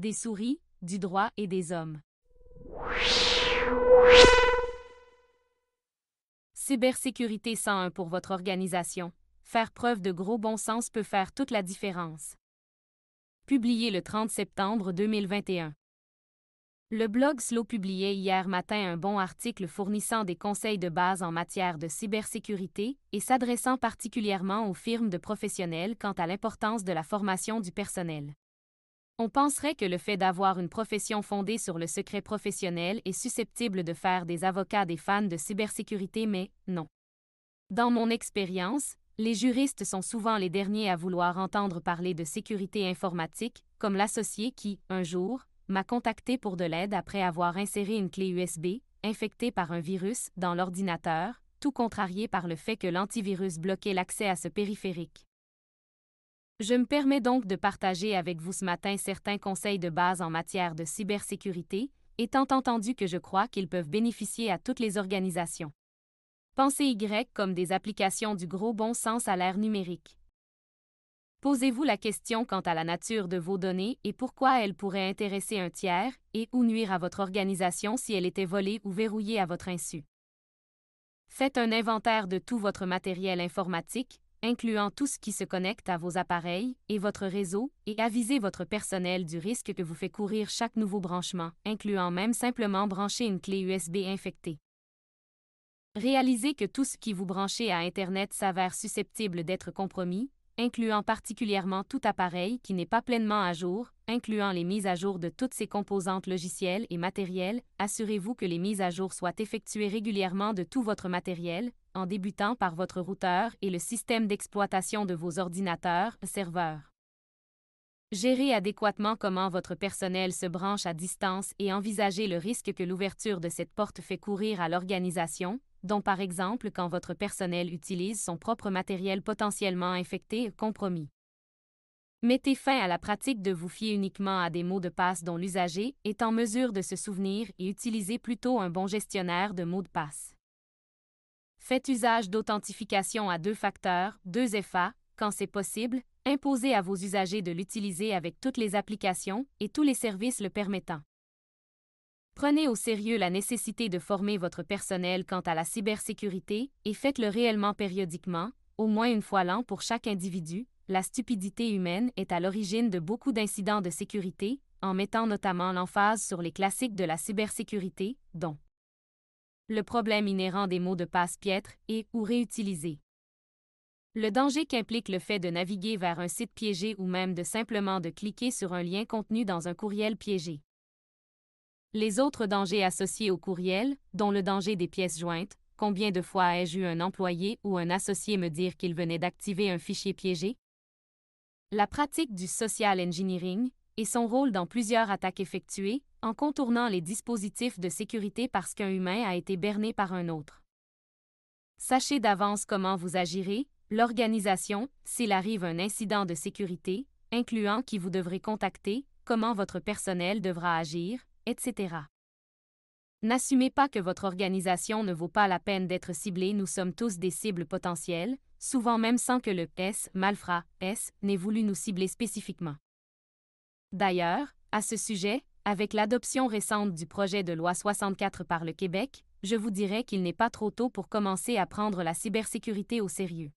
des souris, du droit et des hommes. Cybersécurité 101 pour votre organisation. Faire preuve de gros bon sens peut faire toute la différence. Publié le 30 septembre 2021. Le blog Slow publiait hier matin un bon article fournissant des conseils de base en matière de cybersécurité et s'adressant particulièrement aux firmes de professionnels quant à l'importance de la formation du personnel. On penserait que le fait d'avoir une profession fondée sur le secret professionnel est susceptible de faire des avocats des fans de cybersécurité, mais non. Dans mon expérience, les juristes sont souvent les derniers à vouloir entendre parler de sécurité informatique, comme l'associé qui, un jour, m'a contacté pour de l'aide après avoir inséré une clé USB, infectée par un virus, dans l'ordinateur, tout contrarié par le fait que l'antivirus bloquait l'accès à ce périphérique. Je me permets donc de partager avec vous ce matin certains conseils de base en matière de cybersécurité, étant entendu que je crois qu'ils peuvent bénéficier à toutes les organisations. Pensez Y comme des applications du gros bon sens à l'ère numérique. Posez-vous la question quant à la nature de vos données et pourquoi elles pourraient intéresser un tiers et ou nuire à votre organisation si elle était volée ou verrouillée à votre insu. Faites un inventaire de tout votre matériel informatique, incluant tout ce qui se connecte à vos appareils et votre réseau, et avisez votre personnel du risque que vous fait courir chaque nouveau branchement, incluant même simplement brancher une clé USB infectée. Réalisez que tout ce qui vous branchez à Internet s'avère susceptible d'être compromis, incluant particulièrement tout appareil qui n'est pas pleinement à jour, incluant les mises à jour de toutes ses composantes logicielles et matérielles, assurez-vous que les mises à jour soient effectuées régulièrement de tout votre matériel, en débutant par votre routeur et le système d'exploitation de vos ordinateurs, serveurs. Gérez adéquatement comment votre personnel se branche à distance et envisagez le risque que l'ouverture de cette porte fait courir à l'organisation, dont par exemple quand votre personnel utilise son propre matériel potentiellement infecté et compromis. Mettez fin à la pratique de vous fier uniquement à des mots de passe dont l'usager est en mesure de se souvenir et utilisez plutôt un bon gestionnaire de mots de passe. Faites usage d'authentification à deux facteurs, 2FA, quand c'est possible, imposez à vos usagers de l'utiliser avec toutes les applications et tous les services le permettant. Prenez au sérieux la nécessité de former votre personnel quant à la cybersécurité et faites-le réellement périodiquement, au moins une fois l'an pour chaque individu. La stupidité humaine est à l'origine de beaucoup d'incidents de sécurité, en mettant notamment l'emphase sur les classiques de la cybersécurité, dont le problème inhérent des mots de passe piètres et ou réutilisés. Le danger qu'implique le fait de naviguer vers un site piégé ou même de simplement de cliquer sur un lien contenu dans un courriel piégé. Les autres dangers associés au courriel, dont le danger des pièces jointes, combien de fois ai-je eu un employé ou un associé me dire qu'il venait d'activer un fichier piégé? La pratique du social engineering et son rôle dans plusieurs attaques effectuées, en contournant les dispositifs de sécurité parce qu'un humain a été berné par un autre. Sachez d'avance comment vous agirez, l'organisation, s'il arrive un incident de sécurité, incluant qui vous devrez contacter, comment votre personnel devra agir, etc. N'assumez pas que votre organisation ne vaut pas la peine d'être ciblée, nous sommes tous des cibles potentielles, souvent même sans que le S, Malfra, S, n'ait voulu nous cibler spécifiquement. D'ailleurs, à ce sujet, avec l'adoption récente du projet de loi 64 par le Québec, je vous dirais qu'il n'est pas trop tôt pour commencer à prendre la cybersécurité au sérieux.